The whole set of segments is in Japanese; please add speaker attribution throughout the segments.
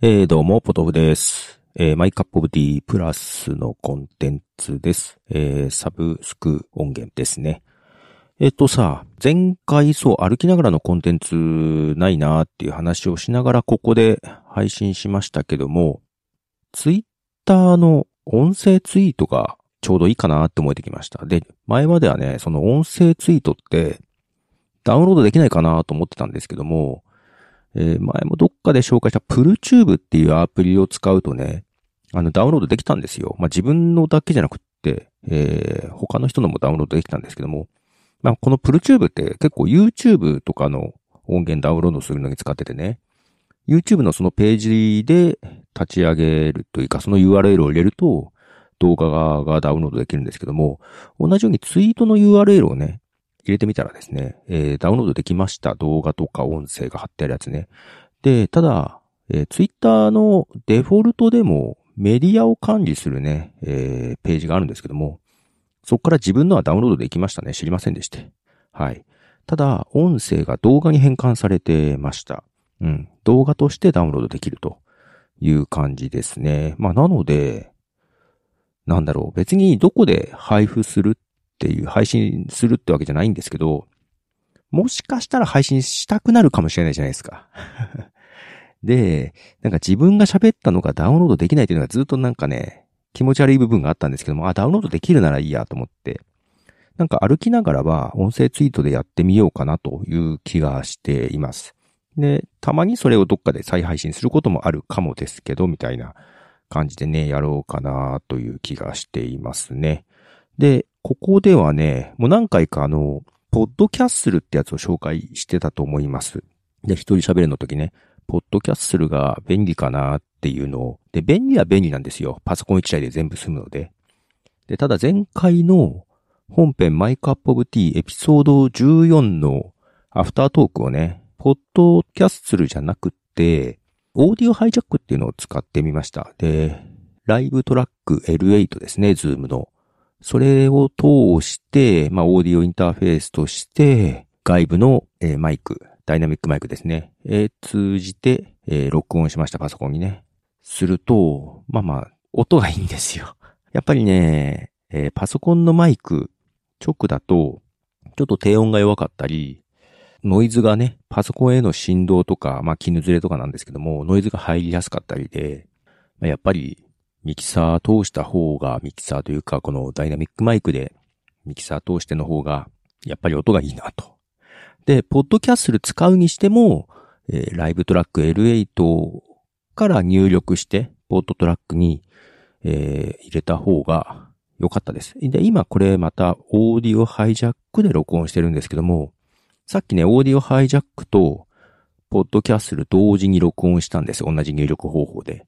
Speaker 1: えー、どうも、ポトフです。えー、マイカップオブティプラスのコンテンツです。えー、サブスク音源ですね。えっ、とさ、前回そう、歩きながらのコンテンツないなーっていう話をしながらここで配信しましたけども、ツイッターの音声ツイートがちょうどいいかなって思えてきました。で、前まではね、その音声ツイートってダウンロードできないかなと思ってたんですけども、えー前もどっかで紹介した PullTube っていうアプリを使うとね、あのダウンロードできたんですよ。まあ、自分のだけじゃなくって、えー他の人のもダウンロードできたんですけども、まあ、この PullTube って結構 YouTube とかの音源ダウンロードするのに使っててね、YouTube のそのページで立ち上げるというか、その URL を入れると動画がダウンロードできるんですけども、同じようにツイートの URL をね、入れてみたらですね、えーダウンロードできました。動画とか音声が貼ってあるやつね。で、ただ、えー、ツイッターのデフォルトでもメディアを管理するね、えーページがあるんですけども、そこから自分のはダウンロードできましたね。知りませんでして。はい。ただ、音声が動画に変換されてました。うん。動画としてダウンロードできるという感じですね。まあ、なので、なんだろう。別にどこで配布するっていう、配信するってわけじゃないんですけど、もしかしたら配信したくなるかもしれないじゃないですか。で、なんか自分が喋ったのがダウンロードできないっていうのがずっとなんかね、気持ち悪い部分があったんですけども、あ、ダウンロードできるならいいやと思って、なんか歩きながらは音声ツイートでやってみようかなという気がしています。で、たまにそれをどっかで再配信することもあるかもですけど、みたいな感じでね、やろうかなという気がしていますね。で、ここではね、もう何回かあの、ポッドキャッスルってやつを紹介してたと思います。で、一人喋るの時ね、ポッドキャッスルが便利かなっていうのを、で、便利は便利なんですよ。パソコン一台で全部済むので。で、ただ前回の本編マイクアップオブティーエピソード14のアフタートークをね、ポッドキャッスルじゃなくて、Audio Hijack っていうのを使ってみました。で、 LiveTrak L8 ですね、 ZOOM の。それを通して、まあ、オーディオインターフェースとして、外部の、えーマイク、ダイナミックマイクですね。えー通じて、えー録音しました、パソコンにね。すると、まあまあ、音がいいんですよ。やっぱりね、えーパソコンのマイク、直だと、ちょっと低音が弱かったり、ノイズがね、パソコンへの振動とか、まあ、絹ずれとかなんですけども、ノイズが入りやすかったりで、まあやっぱり、ミキサー通した方が、ミキサーというか、このダイナミックマイクで、ミキサー通しての方が、やっぱり音がいいなと。で、ポッドキャッスル使うにしても、えーライブトラック L8 から入力して、ポッドトラックに、えー入れた方が良かったです。で、今これまたオーディオハイジャックで録音してるんですけども、さっきね、オーディオハイジャックと、ポッドキャッスル同時に録音したんです。同じ入力方法で。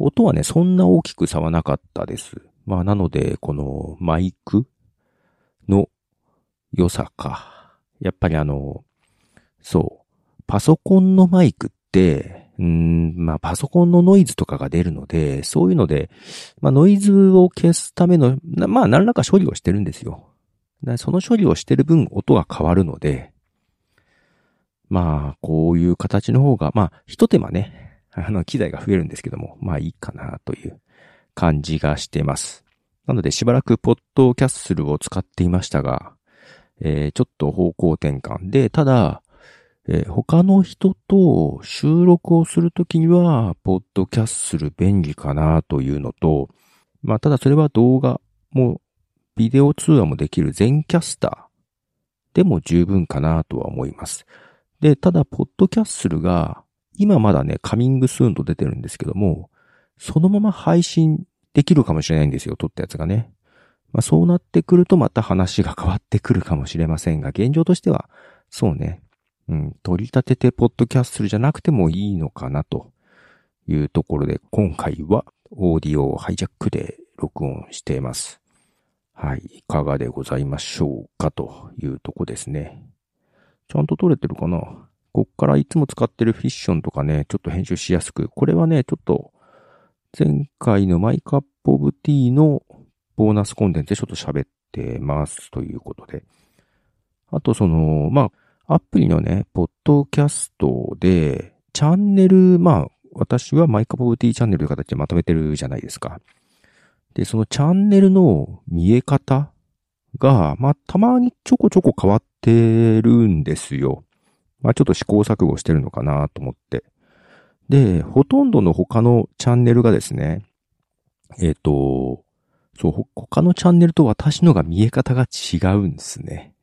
Speaker 1: 音はね、そんな大きく差はなかったです。まあ、なので、このマイクの良さか。やっぱりあの、そう。パソコンのマイクって、うーん、まあ、パソコンのノイズとかが出るので、そういうので、まあ、ノイズを消すための、なまあ、何らか処理をしてるんですよ。その処理をしてる分、音が変わるので、まあ、こういう形の方が、まあ、一手間ね、あの、機材が増えるんですけども、まあいいかなという感じがしてます。なので、しばらくポッドキャッスルを使っていましたが、えーちょっと方向転換で、ただ、えー他の人と収録をするときには、ポッドキャッスル便利かなというのと、まあ、ただそれは動画も、ビデオ通話もできる全キャスターでも十分かなとは思います。で、ただ、ポッドキャッスルが、今まだね、カミングスーンと出てるんですけども、そのまま配信できるかもしれないんですよ、撮ったやつがね。まあ、そうなってくるとまた話が変わってくるかもしれませんが、現状としては、そうね、うん、取り立ててポッドキャッスルじゃなくてもいいのかなというところで、今回はオーディオをハイジャックで録音しています。はい、いかがでございましょうかというとこですね。ちゃんと撮れてるかな？こっからいつも使ってるフィッションとかね、ちょっと編集しやすく。これはね、ちょっと、前回のマイクアップオブティーのボーナスコンテンツでちょっと喋ってますということで。あとその、まあ、アプリのね、ポッドキャストで、チャンネル、まあ、私はマイカポブティチャンネルという形でまとめてるじゃないですか。で、そのチャンネルの見え方が、まあ、たまにちょこちょこ変わってるんですよ。まあ、ちょっと試行錯誤してるのかなと思って。で、ほとんどの他のチャンネルがですね、えっ、ー、と、そう、他のチャンネルと私のが見え方が違うんですね。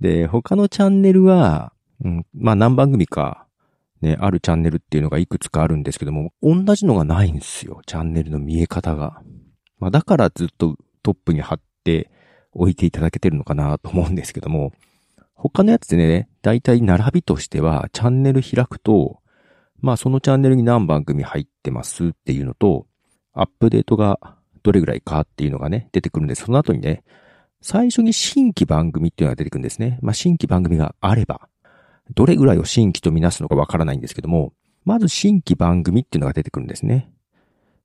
Speaker 1: で、他のチャンネルは、うん、まあ何番組か、ね、あるチャンネルっていうのがいくつかあるんですけども、同じのがないんですよ。チャンネルの見え方が。まあだからずっとトップに貼っておいていただけてるのかなと思うんですけども、他のやつでね、だいたい並びとしては、チャンネル開くと、まあそのチャンネルに何番組入ってますっていうのと、アップデートがどれぐらいかっていうのがね、出てくるんです、その後にね、最初に新規番組っていうのが出てくるんですね。まあ新規番組があれば、どれぐらいを新規とみなすのかわからないんですけども、まず新規番組っていうのが出てくるんですね。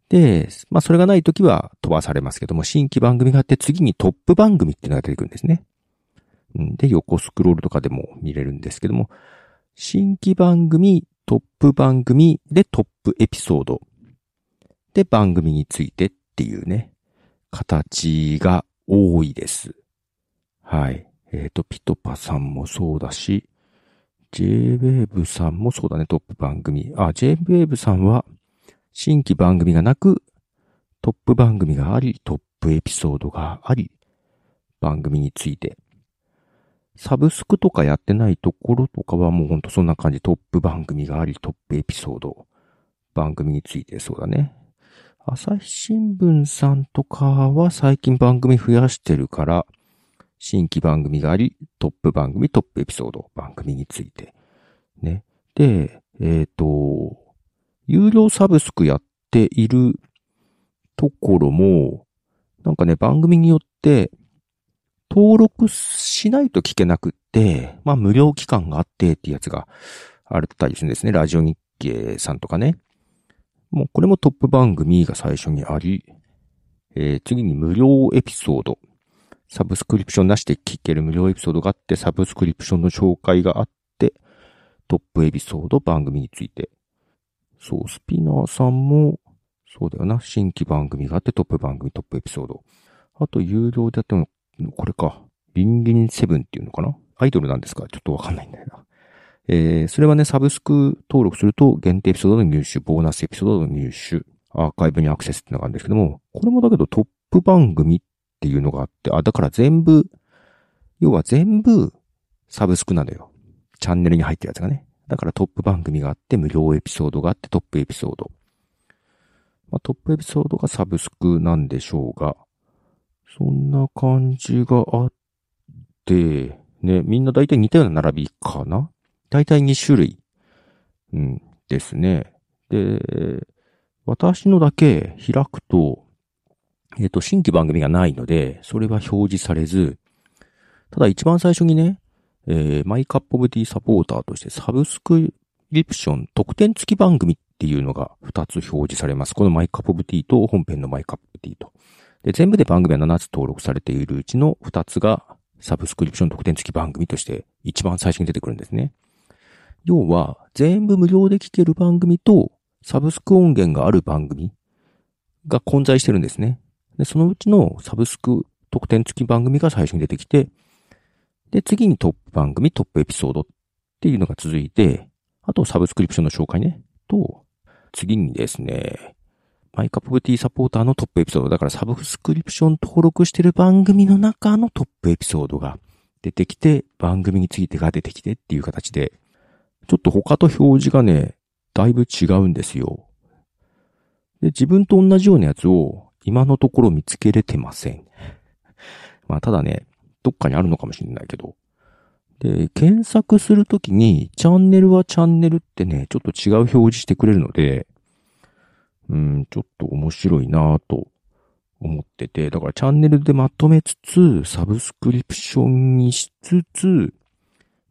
Speaker 1: で、まあそれがないときは飛ばされますけども、新規番組があって次にトップ番組っていうのが出てくるんですね。で、横スクロールとかでも見れるんですけども、新規番組、トップ番組でトップエピソードで番組についてっていうね、形が多いです。はい。えっ、ー、と、ピトパさんもそうだし、JWAVE さんもそうだね、トップ番組。あ、JWAVE さんは、新規番組がなく、トップ番組があり、トップエピソードがあり、番組について。サブスクとかやってないところとかはもうほんとそんな感じ、トップ番組があり、トップエピソード、番組についてそうだね。朝日新聞さんとかは最近番組増やしてるから、新規番組があり、トップ番組、トップエピソード、番組について。ね。で、えっ、ー、と、有料サブスクやっているところも、なんかね、番組によって登録しないと聞けなくって、まあ無料期間があってっていうやつがあったりするんですね。ラジオ日経さんとかね。もうこれもトップ番組が最初にあり、えー、次に無料エピソード。サブスクリプションなしで聞ける無料エピソードがあって、サブスクリプションの紹介があって、トップエピソード番組について。そう、スピナーさんも、そうだよな。新規番組があって、トップ番組、トップエピソード。あと、有料でやっても、これか。リンリンセブンっていうのかな？アイドルなんですか？ちょっとわかんないんだよな。えー、それはね、サブスク登録すると限定エピソードの入手、ボーナスエピソードの入手、アーカイブにアクセスってのがあるんですけども、これもだけどトップ番組っていうのがあって、あ、だから全部、要は全部サブスクなのよ。チャンネルに入ってるやつがね。だからトップ番組があって、無料エピソードがあってトップエピソード。まあ、トップエピソードがサブスクなんでしょうが、そんな感じがあって、ね、みんな大体似たような並びかな？大体2種類、うん、ですね。で、私のだけ開くと、えっ、と、新規番組がないので、それは表示されず、ただ一番最初にね、えー、 My Cup of Tea サポーターとしてサブスクリプション特典付き番組っていうのが2つ表示されます。この My Cup of Tea と本編の My Cup of Tea と。で、全部で番組は7つ登録されているうちの2つがサブスクリプション特典付き番組として一番最初に出てくるんですね。要は、全部無料で聴ける番組とサブスク音源がある番組が混在してるんですね。で、そのうちのサブスク特典付き番組が最初に出てきて、で、次にトップ番組、トップエピソードっていうのが続いて、あとサブスクリプションの紹介ね、と、次にですね、マイカップティサポーターのトップエピソード。だからサブスクリプション登録してる番組の中のトップエピソードが出てきて、番組についてが出てきてっていう形で、ちょっと他と表示がね、だいぶ違うんですよ。で、自分と同じようなやつを今のところ見つけれてません。まあ、ただね、どっかにあるのかもしれないけど。で、検索するときに、チャンネルはチャンネルってね、ちょっと違う表示してくれるので、うん、ちょっと面白いなぁと思ってて、だからチャンネルでまとめつつ、サブスクリプションにしつつ、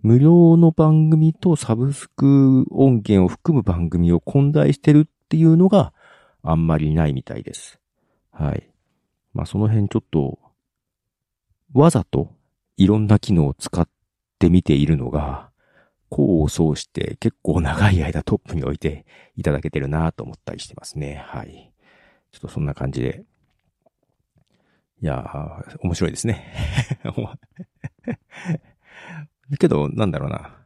Speaker 1: 無料の番組とサブスク音源を含む番組を混在してるっていうのがあんまりないみたいです。はい。まあその辺ちょっと、わざといろんな機能を使ってみているのが、功を奏して結構長い間トップに置いていただけてるなと思ったりしてますね。はい。ちょっとそんな感じで。いやー、面白いですね。けど、なんだろうな。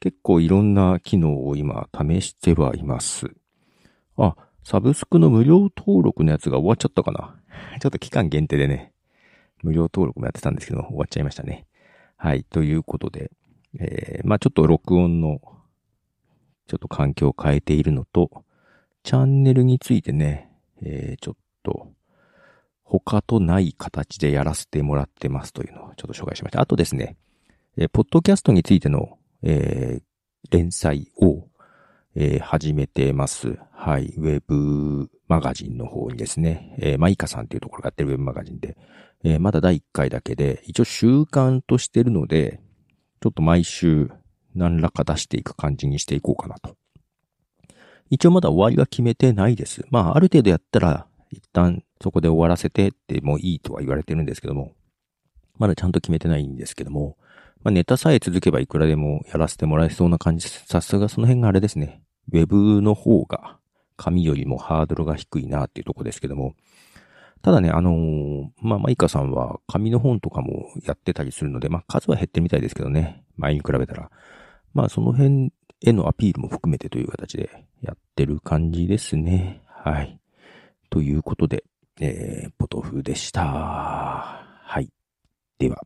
Speaker 1: 結構いろんな機能を今試してはいます。あ、サブスクの無料登録のやつが終わっちゃったかな。ちょっと期間限定でね、無料登録もやってたんですけど、終わっちゃいましたね。はい、ということで、えー、まあちょっと録音の、ちょっと環境を変えているのと、チャンネルについてね、えー、ちょっと、他とない形でやらせてもらってますというのをちょっと紹介しました。あとですね、えー、ポッドキャストについての、えー、連載を、えー、始めてます。はい。ウェブマガジンの方にですね、えー、マイカさんっていうところがやってるウェブマガジンで、えー、まだ第1回だけで、一応習慣としてるので、ちょっと毎週何らか出していく感じにしていこうかなと。一応まだ終わりは決めてないです。まあ、ある程度やったら、一旦そこで終わらせてってもいいとは言われてるんですけども、まだちゃんと決めてないんですけども、まあ、ネタさえ続けばいくらでもやらせてもらえそうな感じです。さすがその辺があれですね。ウェブの方が紙よりもハードルが低いなっていうとこですけども。ただね、あのー、まあ、マイカさんは紙の本とかもやってたりするので、まあ、数は減ってみたいですけどね。前に比べたら。まあ、その辺へのアピールも含めてという形でやってる感じですね。はい。ということで、えー、ポトフでした。はい。では。